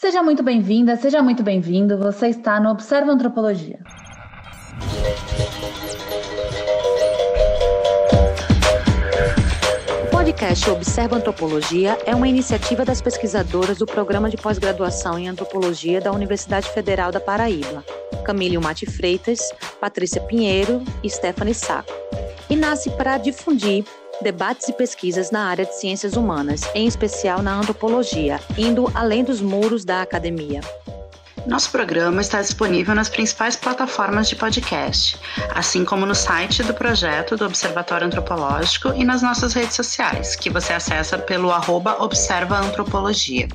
Seja muito bem-vinda, seja muito bem-vindo. Você está no Observa Antropologia. O podcast Observa Antropologia é uma iniciativa das pesquisadoras do Programa de Pós-Graduação em Antropologia da Universidade Federal da Paraíba, Camille Mate Freitas, Patrícia Pinheiro e Stephanie Saco, e nasce para difundir debates e pesquisas na área de ciências humanas, em especial na antropologia, indo além dos muros da academia. Nosso programa está disponível nas principais plataformas de podcast, assim como no site do projeto do Observatório Antropológico e nas nossas redes sociais, que você acessa pelo arroba Observa Antropologia.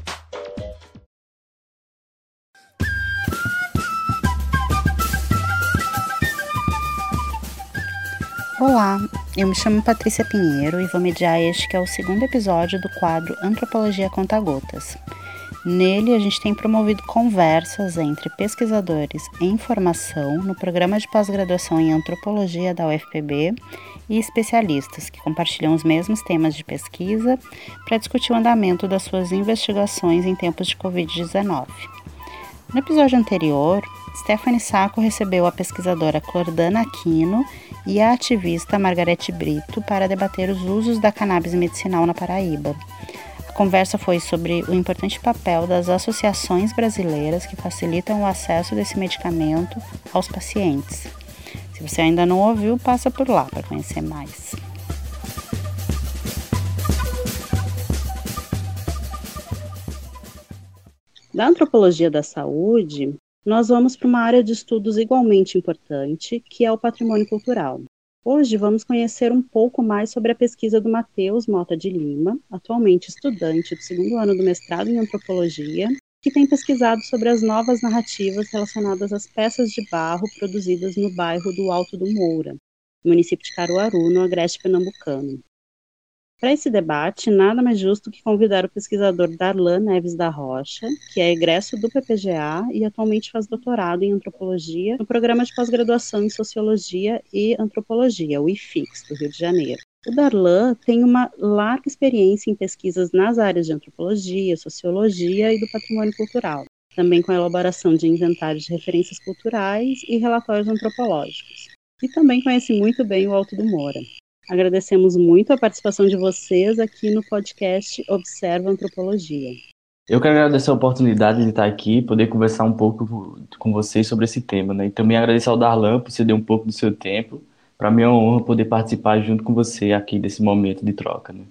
Olá, eu me chamo Patrícia Pinheiro e vou mediar este que é o segundo episódio do quadro Antropologia Conta Gotas. Nele, a gente tem promovido conversas entre pesquisadores em formação no programa de pós-graduação em antropologia da UFPB e especialistas que compartilham os mesmos temas de pesquisa para discutir o andamento das suas investigações em tempos de Covid-19. No episódio anterior, Stephanie Sacco recebeu a pesquisadora Clordana Aquino e a ativista Margarete Brito para debater os usos da cannabis medicinal na Paraíba. A conversa foi sobre o importante papel das associações brasileiras que facilitam o acesso desse medicamento aos pacientes. Se você ainda não ouviu, passa por lá para conhecer mais. Da antropologia da saúde, nós vamos para uma área de estudos igualmente importante, que é o patrimônio cultural. Hoje vamos conhecer um pouco mais sobre a pesquisa do Matheus Mota de Lima, atualmente estudante do segundo ano do mestrado em antropologia, que tem pesquisado sobre as novas narrativas relacionadas às peças de barro produzidas no bairro do Alto do Moura, município de Caruaru, no agreste pernambucano. Para esse debate, nada mais justo que convidar o pesquisador Darlan Neves da Rocha, que é egresso do PPGA e atualmente faz doutorado em antropologia no programa de pós-graduação em sociologia e antropologia, o IFIX, do Rio de Janeiro. O Darlan tem uma larga experiência em pesquisas nas áreas de antropologia, sociologia e do patrimônio cultural, também com a elaboração de inventários de referências culturais e relatórios antropológicos. E também conhece muito bem o Alto do Moura. Agradecemos muito a participação de vocês aqui no podcast Observa Antropologia. Eu quero agradecer a oportunidade de estar aqui, poder conversar um pouco com vocês sobre esse tema, né? E também agradecer ao Darlan por ceder um pouco do seu tempo. Para mim é uma honra poder participar junto com você aqui desse momento de troca, né?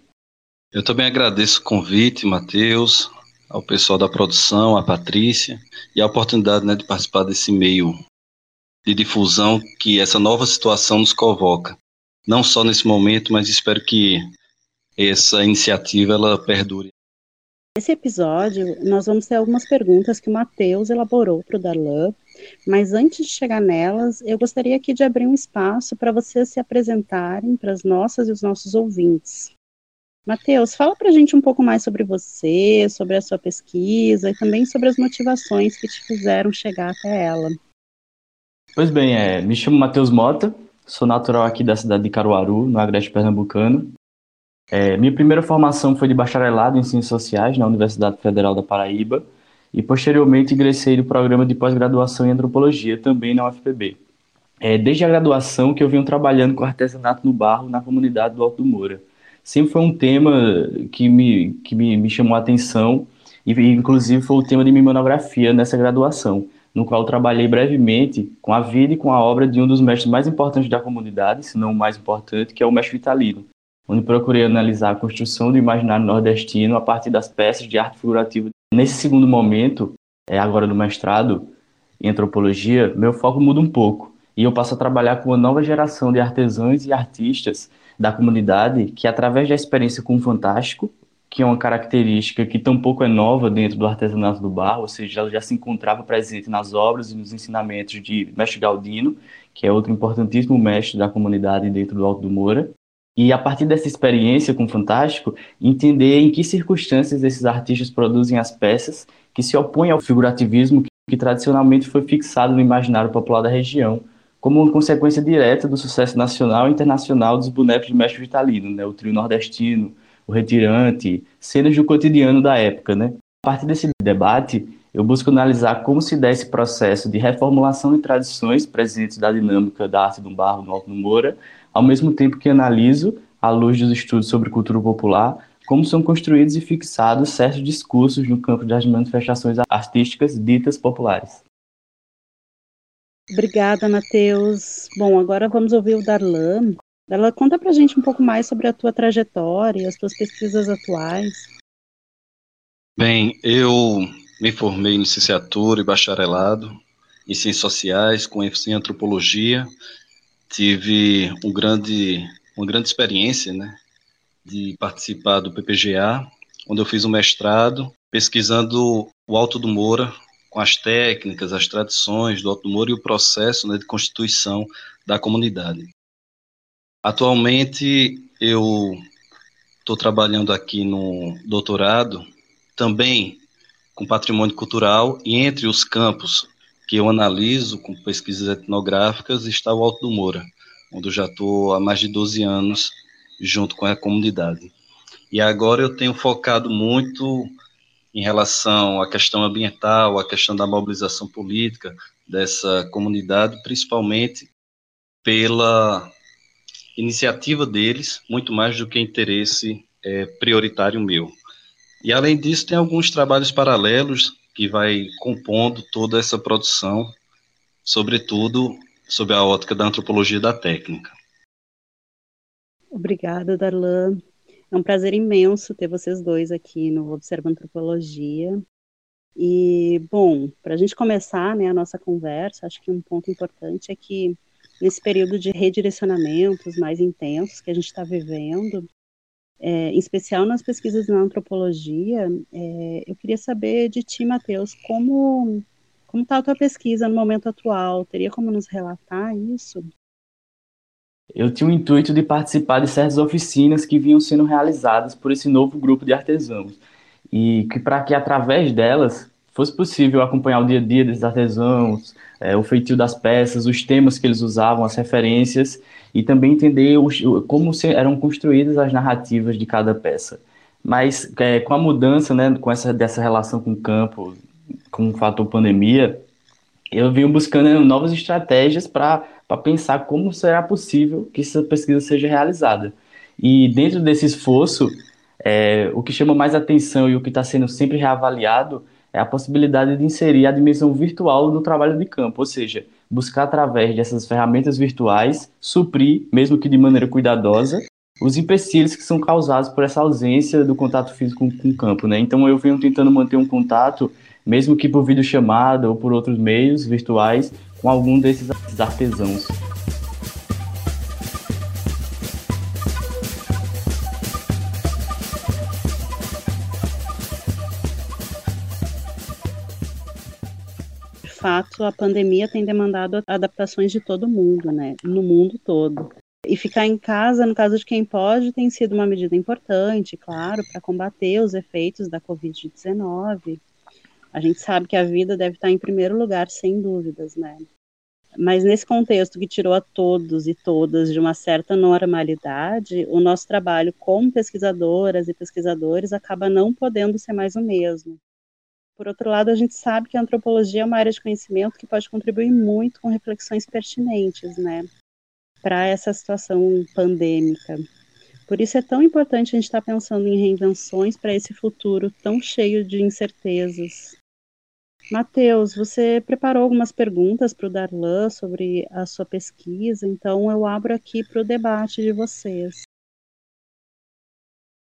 Eu também agradeço o convite, Matheus, ao pessoal da produção, a Patrícia, e a oportunidade né, de participar desse meio de difusão que essa nova situação nos convoca não só nesse momento, mas espero que essa iniciativa ela perdure. Nesse episódio, nós vamos ter algumas perguntas que o Matheus elaborou para o Darlan, mas antes de chegar nelas, eu gostaria aqui de abrir um espaço para vocês se apresentarem para as nossas e os nossos ouvintes. Matheus, fala para a gente um pouco mais sobre você, sobre a sua pesquisa e também sobre as motivações que te fizeram chegar até ela. Pois bem, é, me chamo Matheus Mota, Sou natural aqui da cidade de Caruaru, no Agreste Pernambucano. É, minha primeira formação foi de bacharelado em Ciências Sociais na Universidade Federal da Paraíba e posteriormente ingressei no programa de pós-graduação em Antropologia, também na UFPB. É, desde a graduação que eu venho trabalhando com artesanato no barro na comunidade do Alto do Moura. Sempre foi um tema que me, que me, me chamou a atenção e inclusive foi o tema de minha monografia nessa graduação no qual trabalhei brevemente com a vida e com a obra de um dos mestres mais importantes da comunidade, se não o mais importante, que é o mestre Vitalino, onde procurei analisar a construção do imaginário nordestino a partir das peças de arte figurativa. Nesse segundo momento, é agora no mestrado em antropologia, meu foco muda um pouco e eu passo a trabalhar com uma nova geração de artesãos e artistas da comunidade que, através da experiência com o fantástico, que é uma característica que tampouco é nova dentro do artesanato do barro, ou seja, ela já se encontrava presente nas obras e nos ensinamentos de Mestre Galdino, que é outro importantíssimo mestre da comunidade dentro do Alto do Moura. E a partir dessa experiência com o Fantástico, entender em que circunstâncias esses artistas produzem as peças que se opõem ao figurativismo que, que tradicionalmente foi fixado no imaginário popular da região, como uma consequência direta do sucesso nacional e internacional dos bonecos de Mestre Vitalino, né, o trio nordestino, o retirante, cenas do cotidiano da época, né? A partir desse debate, eu busco analisar como se dá esse processo de reformulação de tradições presentes da dinâmica da arte do barro no Alto do Moura, ao mesmo tempo que analiso, à luz dos estudos sobre cultura popular, como são construídos e fixados certos discursos no campo das manifestações artísticas ditas populares. Obrigada, Matheus. Bom, agora vamos ouvir o Darlan. Darlan, conta pra gente um pouco mais sobre a tua trajetória as tuas pesquisas atuais. Bem, eu me formei em licenciatura e bacharelado em ciências sociais, com ênfase em antropologia. Tive um grande, uma grande experiência, né, de participar do PPGA, onde eu fiz um mestrado pesquisando o Alto do Moura, com as técnicas, as tradições do Alto do Moura e o processo né, de constituição da comunidade. Atualmente eu estou trabalhando aqui no doutorado, também com patrimônio cultural, e entre os campos que eu analiso com pesquisas etnográficas está o Alto do Moura, onde eu já estou há mais de 12 anos junto com a comunidade. E agora eu tenho focado muito em relação à questão ambiental, à questão da mobilização política dessa comunidade, principalmente pela iniciativa deles, muito mais do que interesse é, prioritário meu. E além disso, tem alguns trabalhos paralelos que vai compondo toda essa produção, sobretudo sob a ótica da antropologia da técnica. Obrigada, Darlan. É um prazer imenso ter vocês dois aqui no Observa Antropologia. E, bom, para a gente começar né, a nossa conversa, acho que um ponto importante é que nesse período de redirecionamentos mais intensos que a gente está vivendo, é, em especial nas pesquisas na antropologia, é, eu queria saber de ti, Matheus, como como está a tua pesquisa no momento atual? Teria como nos relatar isso? Eu tinha o intuito de participar de certas oficinas que vinham sendo realizadas por esse novo grupo de artesãos e que para que através delas fosse possível acompanhar o dia a dia desses artesãos, é, o feitio das peças, os temas que eles usavam, as referências e também entender os, como eram construídas as narrativas de cada peça. Mas é, com a mudança, né, com essa dessa relação com o campo, com o fator pandemia, eu venho buscando novas estratégias para pensar como será possível que essa pesquisa seja realizada. E dentro desse esforço, é, o que chama mais atenção e o que está sendo sempre reavaliado é a possibilidade de inserir a dimensão virtual no trabalho de campo, ou seja, buscar através dessas ferramentas virtuais suprir, mesmo que de maneira cuidadosa, os empecilhos que são causados por essa ausência do contato físico com, o campo, né? Então eu venho tentando manter um contato, mesmo que por videochamada ou por outros meios virtuais, com algum desses artesãos. Fato, a pandemia tem demandado adaptações de todo mundo, né? No mundo todo. E ficar em casa, no caso de quem pode, tem sido uma medida importante, claro, para combater os efeitos da Covid-19. A gente sabe que a vida deve estar em primeiro lugar, sem dúvidas, né? Mas nesse contexto que tirou a todos e todas de uma certa normalidade, o nosso trabalho como pesquisadoras e pesquisadores acaba não podendo ser mais o mesmo. Por outro lado, a gente sabe que a antropologia é uma área de conhecimento que pode contribuir muito com reflexões pertinentes, né, para essa situação pandêmica. Por isso é tão importante a gente estar tá pensando em reinvenções para esse futuro tão cheio de incertezas. Matheus, você preparou algumas perguntas para o Darlan sobre a sua pesquisa, então eu abro aqui para o debate de vocês.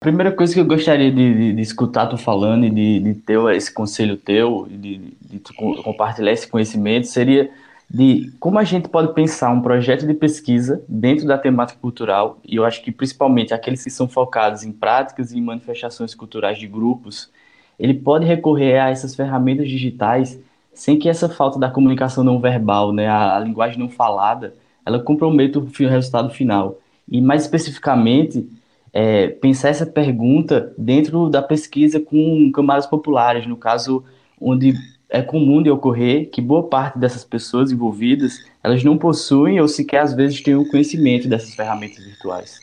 Primeira coisa que eu gostaria de, de, de escutar tu falando e de, de, ter esse conselho teu, de, de compartilhar esse conhecimento, seria de como a gente pode pensar um projeto de pesquisa dentro da temática cultural, e eu acho que principalmente aqueles que são focados em práticas e manifestações culturais de grupos, ele pode recorrer a essas ferramentas digitais sem que essa falta da comunicação não verbal, né, a, a linguagem não falada, ela comprometa o resultado final. E mais especificamente, é, pensar essa pergunta dentro da pesquisa com camadas populares, no caso onde é comum de ocorrer que boa parte dessas pessoas envolvidas elas não possuem ou sequer às vezes têm o conhecimento dessas ferramentas virtuais.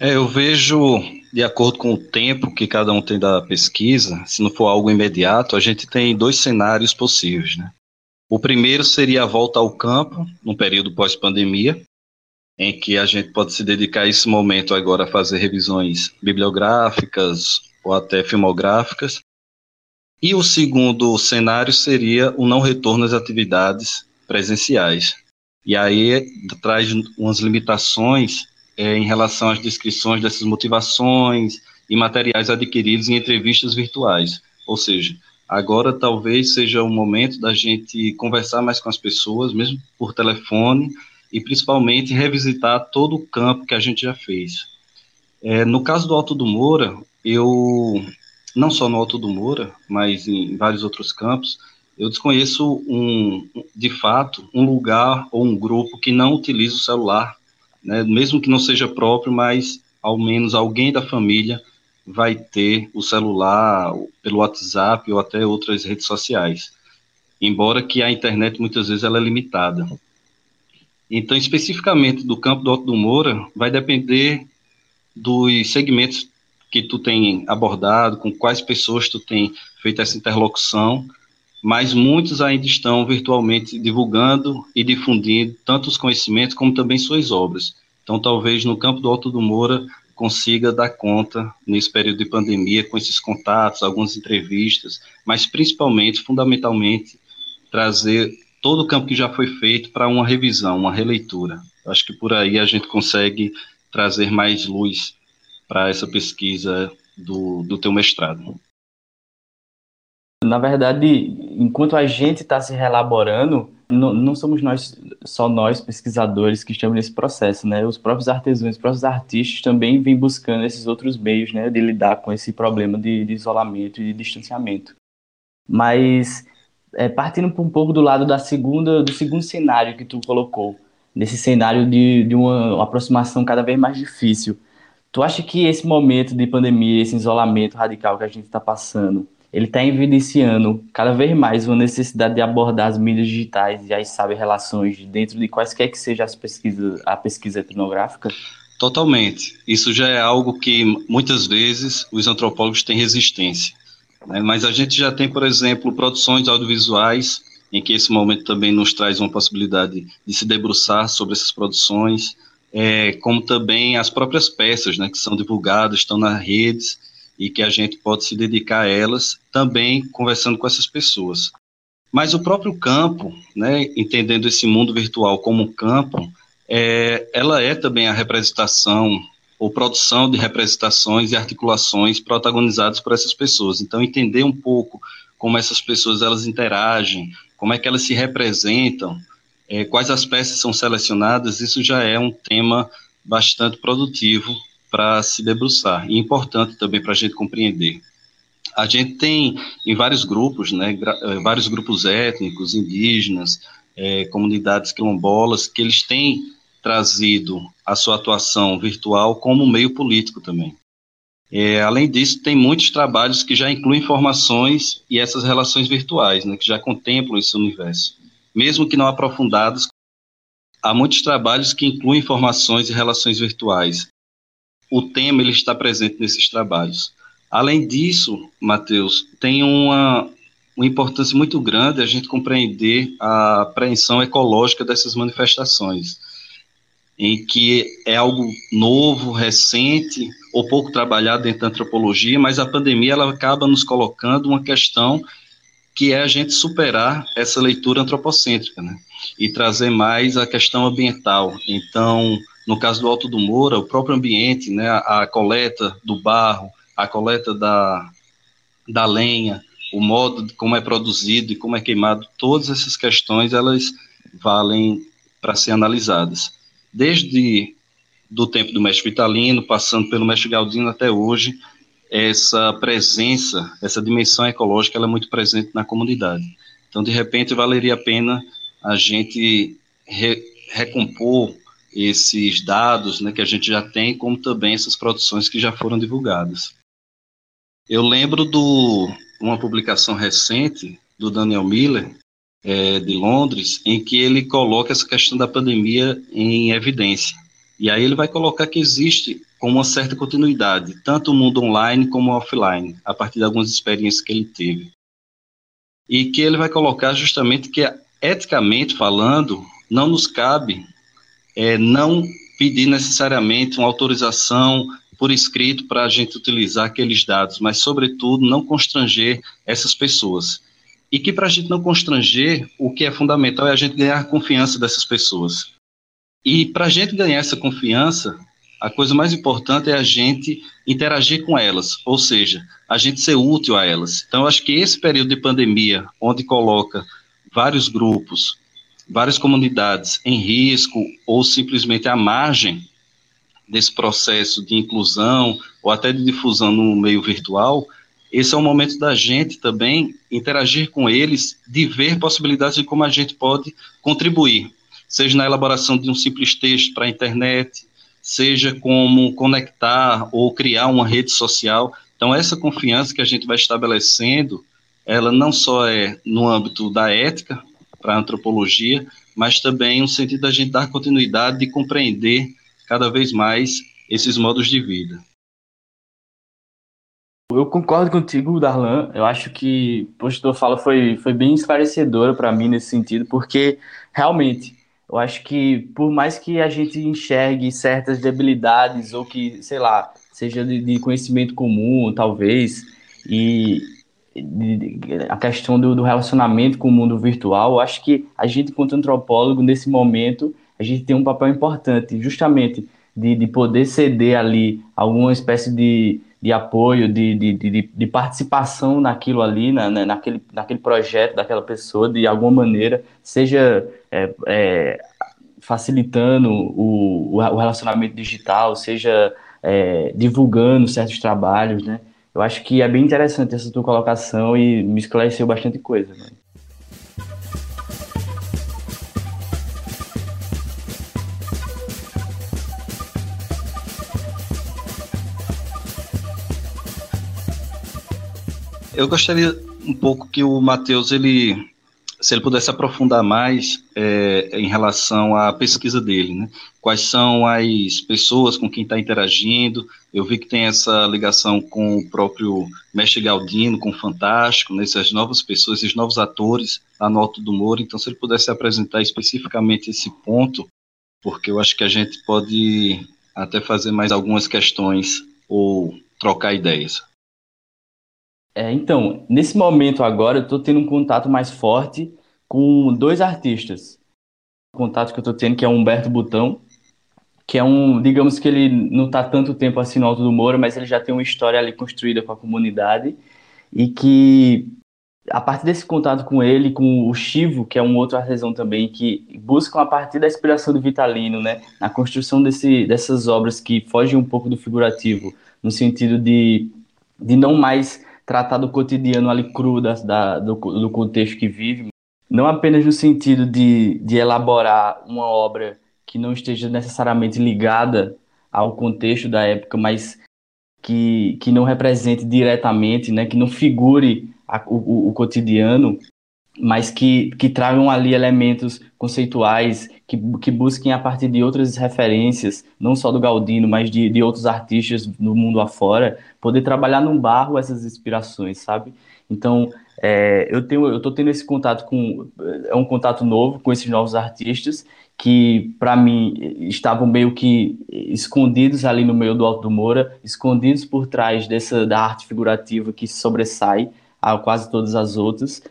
É, eu vejo, de acordo com o tempo que cada um tem da pesquisa, se não for algo imediato, a gente tem dois cenários possíveis, né? O primeiro seria a volta ao campo, no período pós-pandemia, em que a gente pode se dedicar a esse momento agora a fazer revisões bibliográficas ou até filmográficas. E o segundo cenário seria o não retorno às atividades presenciais. E aí traz umas limitações é, em relação às descrições dessas motivações e materiais adquiridos em entrevistas virtuais. Ou seja, agora talvez seja o momento da gente conversar mais com as pessoas, mesmo por telefone, e principalmente revisitar todo o campo que a gente já fez. É, no caso do Alto do Moura, eu, não só no Alto do Moura, mas em vários outros campos, eu desconheço um, de fato, um lugar ou um grupo que não utiliza o celular né, mesmo que não seja próprio, mas ao menos alguém da família vai ter o celular pelo WhatsApp ou até outras redes sociais. Embora que a internet muitas vezes ela é limitada. Então, especificamente do campo do Alto do Moura, vai depender dos segmentos que tu tem abordado, com quais pessoas tu tem feito essa interlocução, mas muitos ainda estão virtualmente divulgando e difundindo tanto os conhecimentos como também suas obras. Então, talvez no campo do Alto do Moura consiga dar conta nesse período de pandemia com esses contatos, algumas entrevistas, mas principalmente, fundamentalmente, trazer todo o campo que já foi feito para uma revisão, uma releitura. Acho que por aí a gente consegue trazer mais luz para essa pesquisa do, do teu mestrado. Na verdade, enquanto a gente está se relaborando, não, não, somos nós, só nós pesquisadores que estamos nesse processo, né? Os próprios artesãos, os próprios artistas também vêm buscando esses outros meios, né, de lidar com esse problema de, de isolamento e de distanciamento. Mas é, partindo um pouco do lado da segunda, do segundo cenário que tu colocou, nesse cenário de, de uma, aproximação cada vez mais difícil, tu acha que esse momento de pandemia, esse isolamento radical que a gente está passando, ele está evidenciando cada vez mais uma necessidade de abordar as mídias digitais e as sabe relações dentro de quaisquer que seja as pesquisas, a pesquisa etnográfica? Totalmente. Isso já é algo que muitas vezes os antropólogos têm resistência. Né? Mas a gente já tem, por exemplo, produções audiovisuais em que esse momento também nos traz uma possibilidade de se debruçar sobre essas produções, é, como também as próprias peças, né, que são divulgadas, estão nas redes e que a gente pode se dedicar a elas também conversando com essas pessoas. Mas o próprio campo, né, entendendo esse mundo virtual como campo, é, ela é também a representação ou produção de representações e articulações protagonizadas por essas pessoas. Então, entender um pouco como essas pessoas elas interagem, como é que elas se representam, é, quais as peças são selecionadas, isso já é um tema bastante produtivo para se debruçar e importante também para a gente compreender. A gente tem em vários grupos, né, eh, vários grupos étnicos, indígenas, é, comunidades quilombolas, que eles têm trazido a sua atuação virtual como meio político também. É, além disso, tem muitos trabalhos que já incluem informações e essas relações virtuais, né, que já contemplam esse universo. Mesmo que não aprofundados, há muitos trabalhos que incluem informações e relações virtuais, o tema ele está presente nesses trabalhos. Além disso, Mateus, tem uma, uma importância muito grande a gente compreender a apreensão ecológica dessas manifestações, em que é algo novo, recente, ou pouco trabalhado dentro da antropologia, mas a pandemia ela acaba nos colocando uma questão que é a gente superar essa leitura antropocêntrica, né? E trazer mais a questão ambiental. Então, no caso do Alto do Moura, o próprio ambiente, né, a, a coleta do barro, a coleta da, da lenha, o modo como é produzido e como é queimado, todas essas questões elas valem para ser analisadas. Desde do tempo do mestre Vitalino, passando pelo mestre Galdino até hoje, essa presença, essa dimensão ecológica, ela é muito presente na comunidade. Então, de repente, valeria a pena a gente re, recompor esses dados né, que a gente já tem, como também essas produções que já foram divulgadas. Eu lembro de uma publicação recente do Daniel Miller, é, de Londres, em que ele coloca essa questão da pandemia em evidência. E aí ele vai colocar que existe com uma certa continuidade, tanto o mundo online como offline, a partir de algumas experiências que ele teve. E que ele vai colocar justamente que, eticamente falando, não nos cabe é, não pedir necessariamente uma autorização por escrito para a gente utilizar aqueles dados, mas, sobretudo, não constranger essas pessoas. E que, para a gente não constranger, o que é fundamental é a gente ganhar a confiança dessas pessoas. E, para a gente ganhar essa confiança, a coisa mais importante é a gente interagir com elas, ou seja, a gente ser útil a elas. Então, acho que esse período de pandemia, onde coloca vários grupos, várias comunidades em risco ou simplesmente à margem desse processo de inclusão ou até de difusão no meio virtual, esse é o momento da gente também interagir com eles, de ver possibilidades de como a gente pode contribuir, seja na elaboração de um simples texto para a internet, seja como conectar ou criar uma rede social. Então, essa confiança que a gente vai estabelecendo, ela não só é no âmbito da ética, para a antropologia, mas também no sentido da gente dar continuidade de compreender cada vez mais esses modos de vida. Eu concordo contigo, Darlan. Eu acho que o que tu fala foi, foi bem esclarecedora para mim nesse sentido, porque realmente eu acho que por mais que a gente enxergue certas debilidades ou que, sei lá, seja de, de conhecimento comum, talvez, e de, de, a questão do, do, relacionamento com o mundo virtual, eu acho que a gente, enquanto antropólogo, nesse momento, a gente tem um papel importante, justamente de, de poder ceder ali alguma espécie de, de apoio, de, de, de, de participação naquilo ali, na, naquele, naquele projeto daquela pessoa, de alguma maneira, seja é, é, facilitando o, o relacionamento digital, seja é, divulgando certos trabalhos, né? Eu acho que é bem interessante essa tua colocação e me esclareceu bastante coisa. Né? Eu gostaria um pouco que o Matheus ele se ele pudesse aprofundar mais é, em relação à pesquisa dele, né? Quais são as pessoas com quem está interagindo? Eu vi que tem essa ligação com o próprio Mestre Galdino, com o Fantástico, né? essas novas pessoas, esses novos atores lá no Alto do Moro. Então, se ele pudesse apresentar especificamente esse ponto, porque eu acho que a gente pode até fazer mais algumas questões ou trocar ideias. É, então, nesse momento agora, eu estou tendo um contato mais forte com dois artistas. O contato que eu estou tendo, que é o Humberto Butão, que é um, digamos que ele não está tanto tempo assim no Alto do Moura, mas ele já tem uma história ali construída com a comunidade, e que, a partir desse contato com ele, com o Chivo, que é um outro artesão também, que buscam a partir da inspiração do Vitalino, né, na construção desse, dessas obras que fogem um pouco do figurativo, no sentido de, de não mais tratar do cotidiano ali cru da, da do, do, contexto que vive, não apenas no sentido de, de elaborar uma obra que não esteja necessariamente ligada ao contexto da época, mas que, que não represente diretamente, né, que não figure a, o, o, cotidiano, mas que, que tragam ali elementos conceituais, que, que busquem a partir de outras referências, não só do Galdino, mas de, de outros artistas no mundo afora, poder trabalhar no barro essas inspirações, sabe? Então, é, eu tenho, eu tô tendo esse contato com, é um contato novo com esses novos artistas que, para mim, estavam meio que escondidos ali no meio do Alto do Moura, escondidos por trás dessa da arte figurativa que sobressai a quase todas as outras,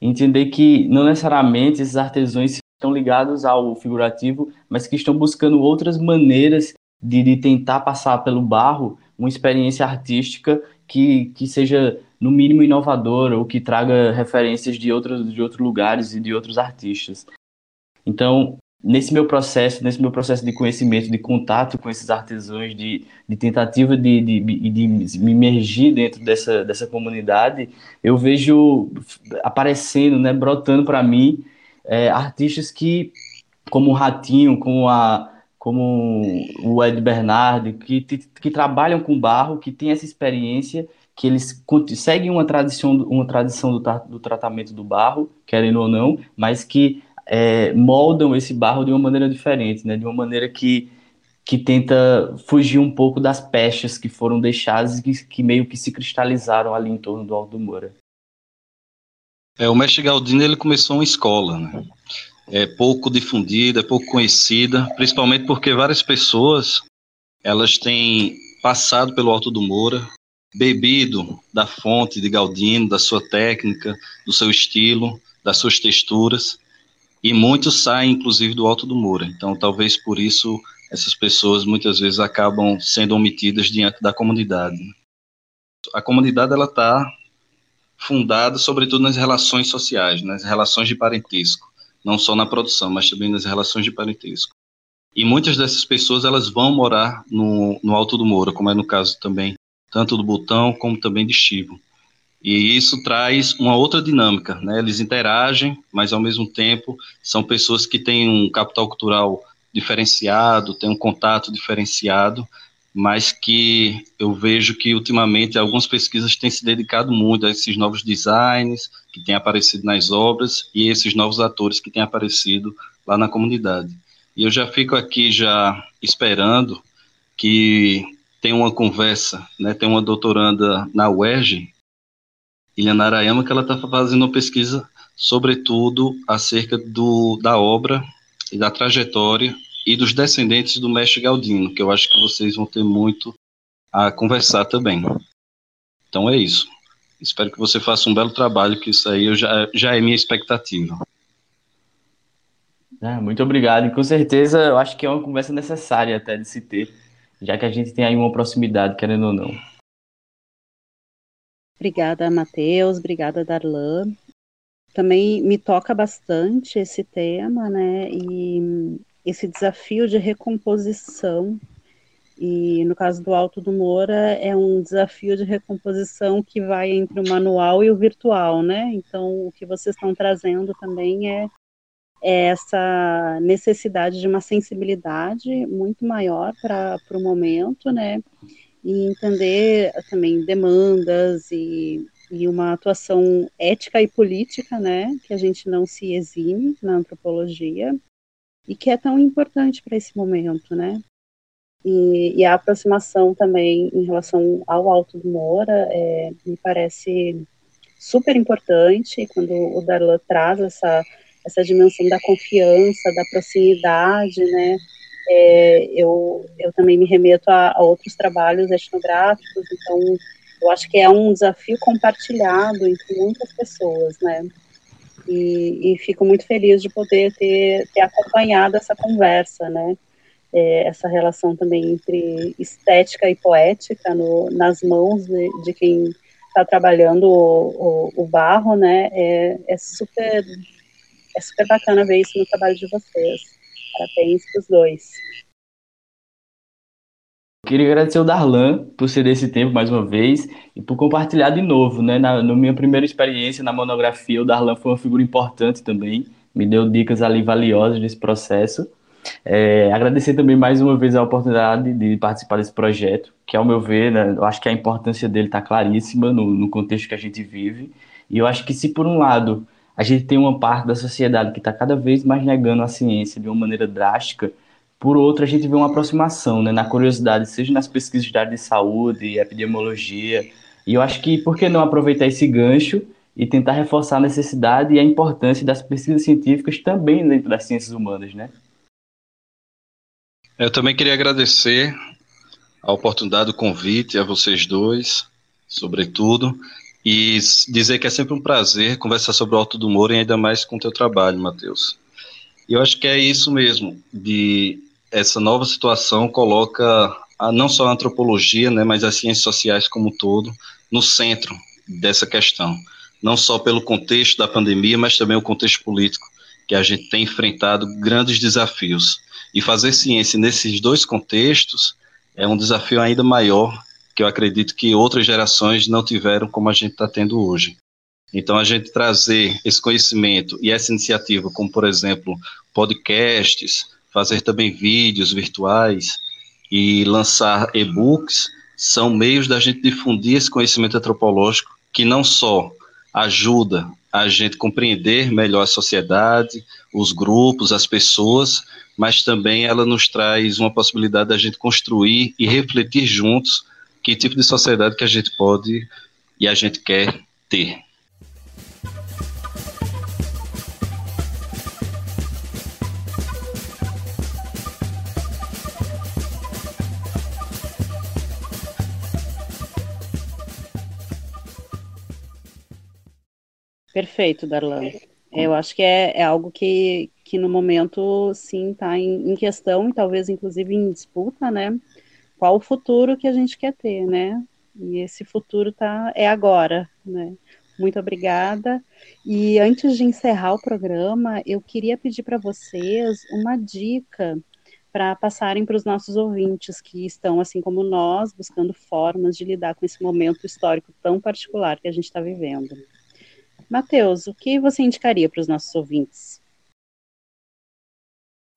entender que não necessariamente esses artesãos estão ligados ao figurativo, mas que estão buscando outras maneiras de, de tentar passar pelo barro uma experiência artística que, que seja no mínimo inovadora ou que traga referências de outros, de outros lugares e de outros artistas. Então, nesse meu processo, nesse meu processo de conhecimento, de contato com esses artesãos, de, de tentativa de, de, de, me imergir dentro dessa, dessa comunidade, eu vejo aparecendo, né, brotando para mim é, artistas que, como o Ratinho, como, a, como o Ed Bernardi, que, que trabalham com barro, que têm essa experiência, que eles seguem uma tradição, uma tradição do, do tratamento do barro, querendo ou não, mas que é, moldam esse barro de uma maneira diferente, né? De uma maneira que, que tenta fugir um pouco das pechas que foram deixadas e que, que meio que se cristalizaram ali em torno do Aldo Moura. É, o mestre Galdino ele começou uma escola, né? É pouco difundida, é pouco conhecida, principalmente porque várias pessoas elas têm passado pelo Alto do Moura, bebido da fonte de Galdino, da sua técnica, do seu estilo, das suas texturas, e muitos saem inclusive do Alto do Moura. Então, talvez por isso essas pessoas muitas vezes acabam sendo omitidas diante da comunidade. A comunidade ela está fundada sobretudo nas relações sociais, nas relações de parentesco, não só na produção, mas também nas relações de parentesco. E muitas dessas pessoas elas vão morar no, no Alto do Moura, como é no caso também tanto do Botão como também de Chivo. E isso traz uma outra dinâmica, né? Eles interagem, mas ao mesmo tempo são pessoas que têm um capital cultural diferenciado, tem um contato diferenciado, mas que eu vejo que ultimamente algumas pesquisas têm se dedicado muito a esses novos designs que têm aparecido nas obras e esses novos atores que têm aparecido lá na comunidade. E eu já fico aqui já esperando que tem uma conversa, né, tem uma doutoranda na UERJ, Iliana Arayama, que ela está fazendo uma pesquisa, sobretudo, acerca do, da obra e da trajetória e dos descendentes do mestre Galdino, que eu acho que vocês vão ter muito a conversar também. Então é isso. Espero que você faça um belo trabalho, que isso aí eu já, já é minha expectativa. É, muito obrigado. E com certeza eu acho que é uma conversa necessária até de se ter, já que a gente tem aí uma proximidade, querendo ou não. Obrigada, Matheus. Obrigada, Darlan também me toca bastante esse tema, né? E esse desafio de recomposição. E no caso do Alto do Moura, é um desafio de recomposição que vai entre o manual e o virtual, né? Então, o que vocês estão trazendo também é, é essa necessidade de uma sensibilidade muito maior para o momento, né? E entender também demandas e e uma atuação ética e política, né, que a gente não se exime na antropologia e que é tão importante para esse momento, né. E, e, a aproximação também em relação ao Alto do Moura é, me parece super importante quando o Darlan traz essa essa dimensão da confiança, da proximidade, né. É, eu, eu também me remeto a, a outros trabalhos etnográficos, então eu acho que é um desafio compartilhado entre muitas pessoas, né? E, e fico muito feliz de poder ter, ter acompanhado essa conversa, né? É, essa relação também entre estética e poética no, nas mãos de, de quem está trabalhando o, o, o, barro, né? É, é, super é super bacana ver isso no trabalho de vocês. Parabéns para os dois. Queria agradecer o Darlan por ser desse tempo mais uma vez e por compartilhar de novo, né? Na, na minha primeira experiência na monografia, o Darlan foi uma figura importante também, me deu dicas ali valiosas desse processo. É, agradecer também mais uma vez a oportunidade de participar desse projeto, que ao meu ver, né, eu acho que a importância dele está claríssima no, no contexto que a gente vive. E eu acho que se por um lado a gente tem uma parte da sociedade que está cada vez mais negando a ciência de uma maneira drástica, por outro, a gente vê uma aproximação né, na curiosidade, seja nas pesquisas de área de saúde, epidemiologia. E eu acho que por que não aproveitar esse gancho e tentar reforçar a necessidade e a importância das pesquisas científicas também dentro das ciências humanas, né? Eu também queria agradecer a oportunidade, o convite a vocês dois, sobretudo, e dizer que é sempre um prazer conversar sobre o Alto do Moro e ainda mais com o teu trabalho, Matheus. E eu acho que é isso mesmo, de essa nova situação coloca a, não só a antropologia, né, mas as ciências sociais como um todo no centro dessa questão. Não só pelo contexto da pandemia, mas também o contexto político, que a gente tem enfrentado grandes desafios. E fazer ciência nesses dois contextos é um desafio ainda maior, que eu acredito que outras gerações não tiveram como a gente está tendo hoje. Então, a gente trazer esse conhecimento e essa iniciativa, como por exemplo, podcasts, fazer também vídeos virtuais e lançar e-books são meios da gente difundir esse conhecimento antropológico que não só ajuda a gente compreender melhor a sociedade, os grupos, as pessoas, mas também ela nos traz uma possibilidade da gente construir e refletir juntos que tipo de sociedade que a gente pode e a gente quer ter. Perfeito, Darlan. Eu acho que é, é algo que, que no momento, sim, está em, em, questão e talvez, inclusive, em disputa, né? Qual o futuro que a gente quer ter, né? E esse futuro tá, é agora, né? Muito obrigada. E antes de encerrar o programa, eu queria pedir para vocês uma dica para passarem para os nossos ouvintes que estão, assim como nós, buscando formas de lidar com esse momento histórico tão particular que a gente está vivendo. Matheus, o que você indicaria para os nossos ouvintes?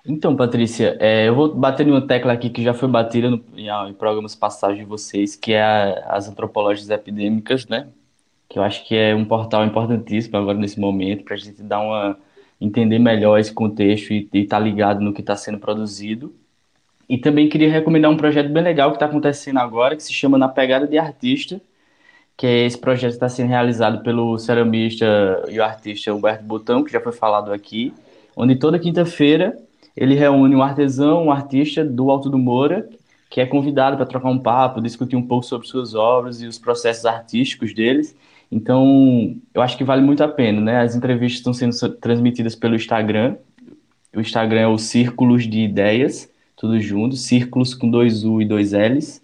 Então, Patrícia, é, eu vou bater em uma tecla aqui que já foi batida no, em, em, programas passados de vocês, que é a, as antropologias epidêmicas, né? Que eu acho que é um portal importantíssimo agora nesse momento, para a gente dar uma entender melhor esse contexto e estar tá ligado no que está sendo produzido. E também queria recomendar um projeto bem legal que está acontecendo agora, que se chama Na Pegada de Artista, que é esse projeto está sendo realizado pelo ceramista e o artista Humberto Botão, que já foi falado aqui, onde toda quinta-feira ele reúne um artesão, um artista do Alto do Moura, que é convidado para trocar um papo, discutir um pouco sobre suas obras e os processos artísticos deles. Então, eu acho que vale muito a pena, né? As entrevistas estão sendo transmitidas pelo Instagram. O Instagram é o Círculos de Ideias, tudo junto, Círculos com dois U e dois L's.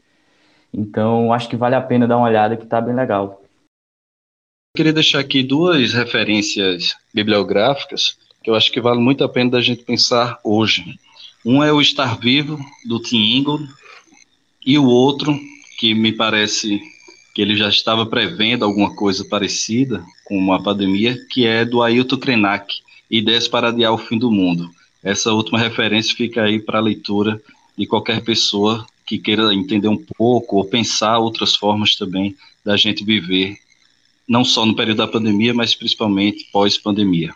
Então, acho que vale a pena dar uma olhada que está bem legal. Eu queria deixar aqui duas referências bibliográficas que eu acho que vale muito a pena da gente pensar hoje. Um é o Estar Vivo, do Tim Ingold, e o outro, que me parece que ele já estava prevendo alguma coisa parecida com uma pandemia, que é do Ailton Krenak, Ideias para Adiar o Fim do Mundo. Essa última referência fica aí para a leitura de qualquer pessoa que queira entender um pouco ou pensar outras formas também da gente viver, não só no período da pandemia, mas principalmente pós-pandemia.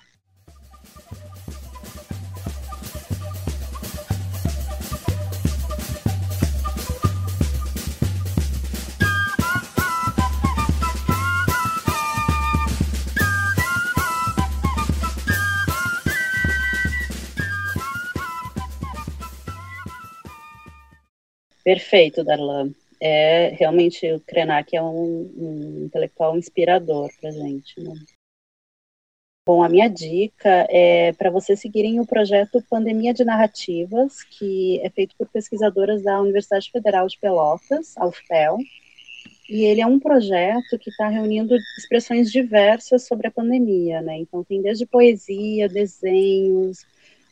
Perfeito, Darlan. É, realmente, o Krenak é um, um intelectual inspirador para gente. Né? Bom, a minha dica é para vocês seguirem o projeto Pandemia de Narrativas, que é feito por pesquisadoras da Universidade Federal de Pelotas, a UFPEL, e ele é um projeto que está reunindo expressões diversas sobre a pandemia, né? Então tem desde poesia, desenhos,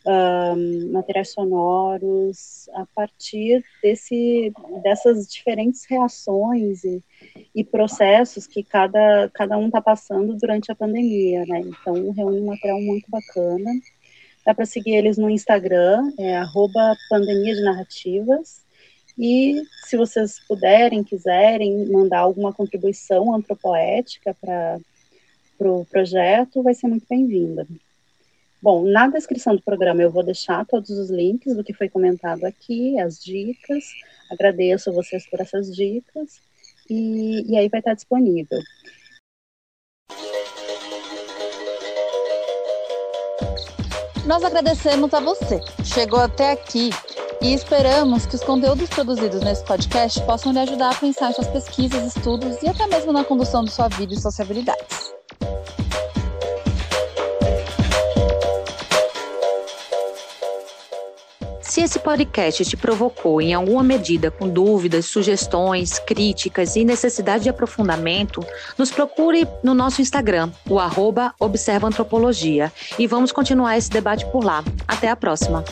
um, materiais sonoros, a partir desse, dessas diferentes reações e, e processos que cada, cada um está passando durante a pandemia, né? Então, reúne um material muito bacana. Dá para seguir eles no Instagram, é arroba pandemia de narrativas. E se vocês puderem, quiserem mandar alguma contribuição antropoética para o pro projeto, vai ser muito bem-vinda. Bom, na descrição do programa eu vou deixar todos os links do que foi comentado aqui, as dicas. Agradeço a vocês por essas dicas. E, e aí vai estar disponível. Nós agradecemos a você. Chegou até aqui e esperamos que os conteúdos produzidos nesse podcast possam lhe ajudar a pensar em suas pesquisas, estudos e até mesmo na condução de sua vida e sociabilidades. Se esse podcast te provocou em alguma medida com dúvidas, sugestões, críticas e necessidade de aprofundamento, nos procure no nosso Instagram, o arroba Observa Antropologia, e vamos continuar esse debate por lá. Até a próxima!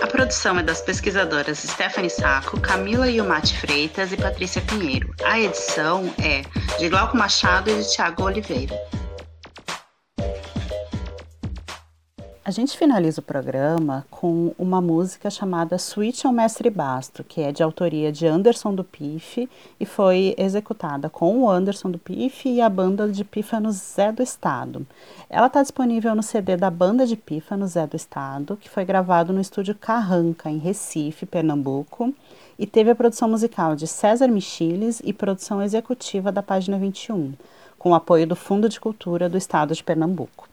A produção é das pesquisadoras Stephanie Saco, Camila Yumati Freitas e Patrícia Pinheiro. A edição é de Glauco Machado e de Tiago Oliveira. A gente finaliza o programa com uma música chamada Suíte ao Mestre Basto, que é de autoria de Anderson do Pif e foi executada com o Anderson do Pif e a banda de pífanos Zé do Estado. Ela está disponível no CD da banda de pífanos Zé do Estado, que foi gravado no estúdio Carranca, em Recife, Pernambuco, e teve a produção musical de César Michiles e produção executiva da página 21, com apoio do Fundo de Cultura do Estado de Pernambuco.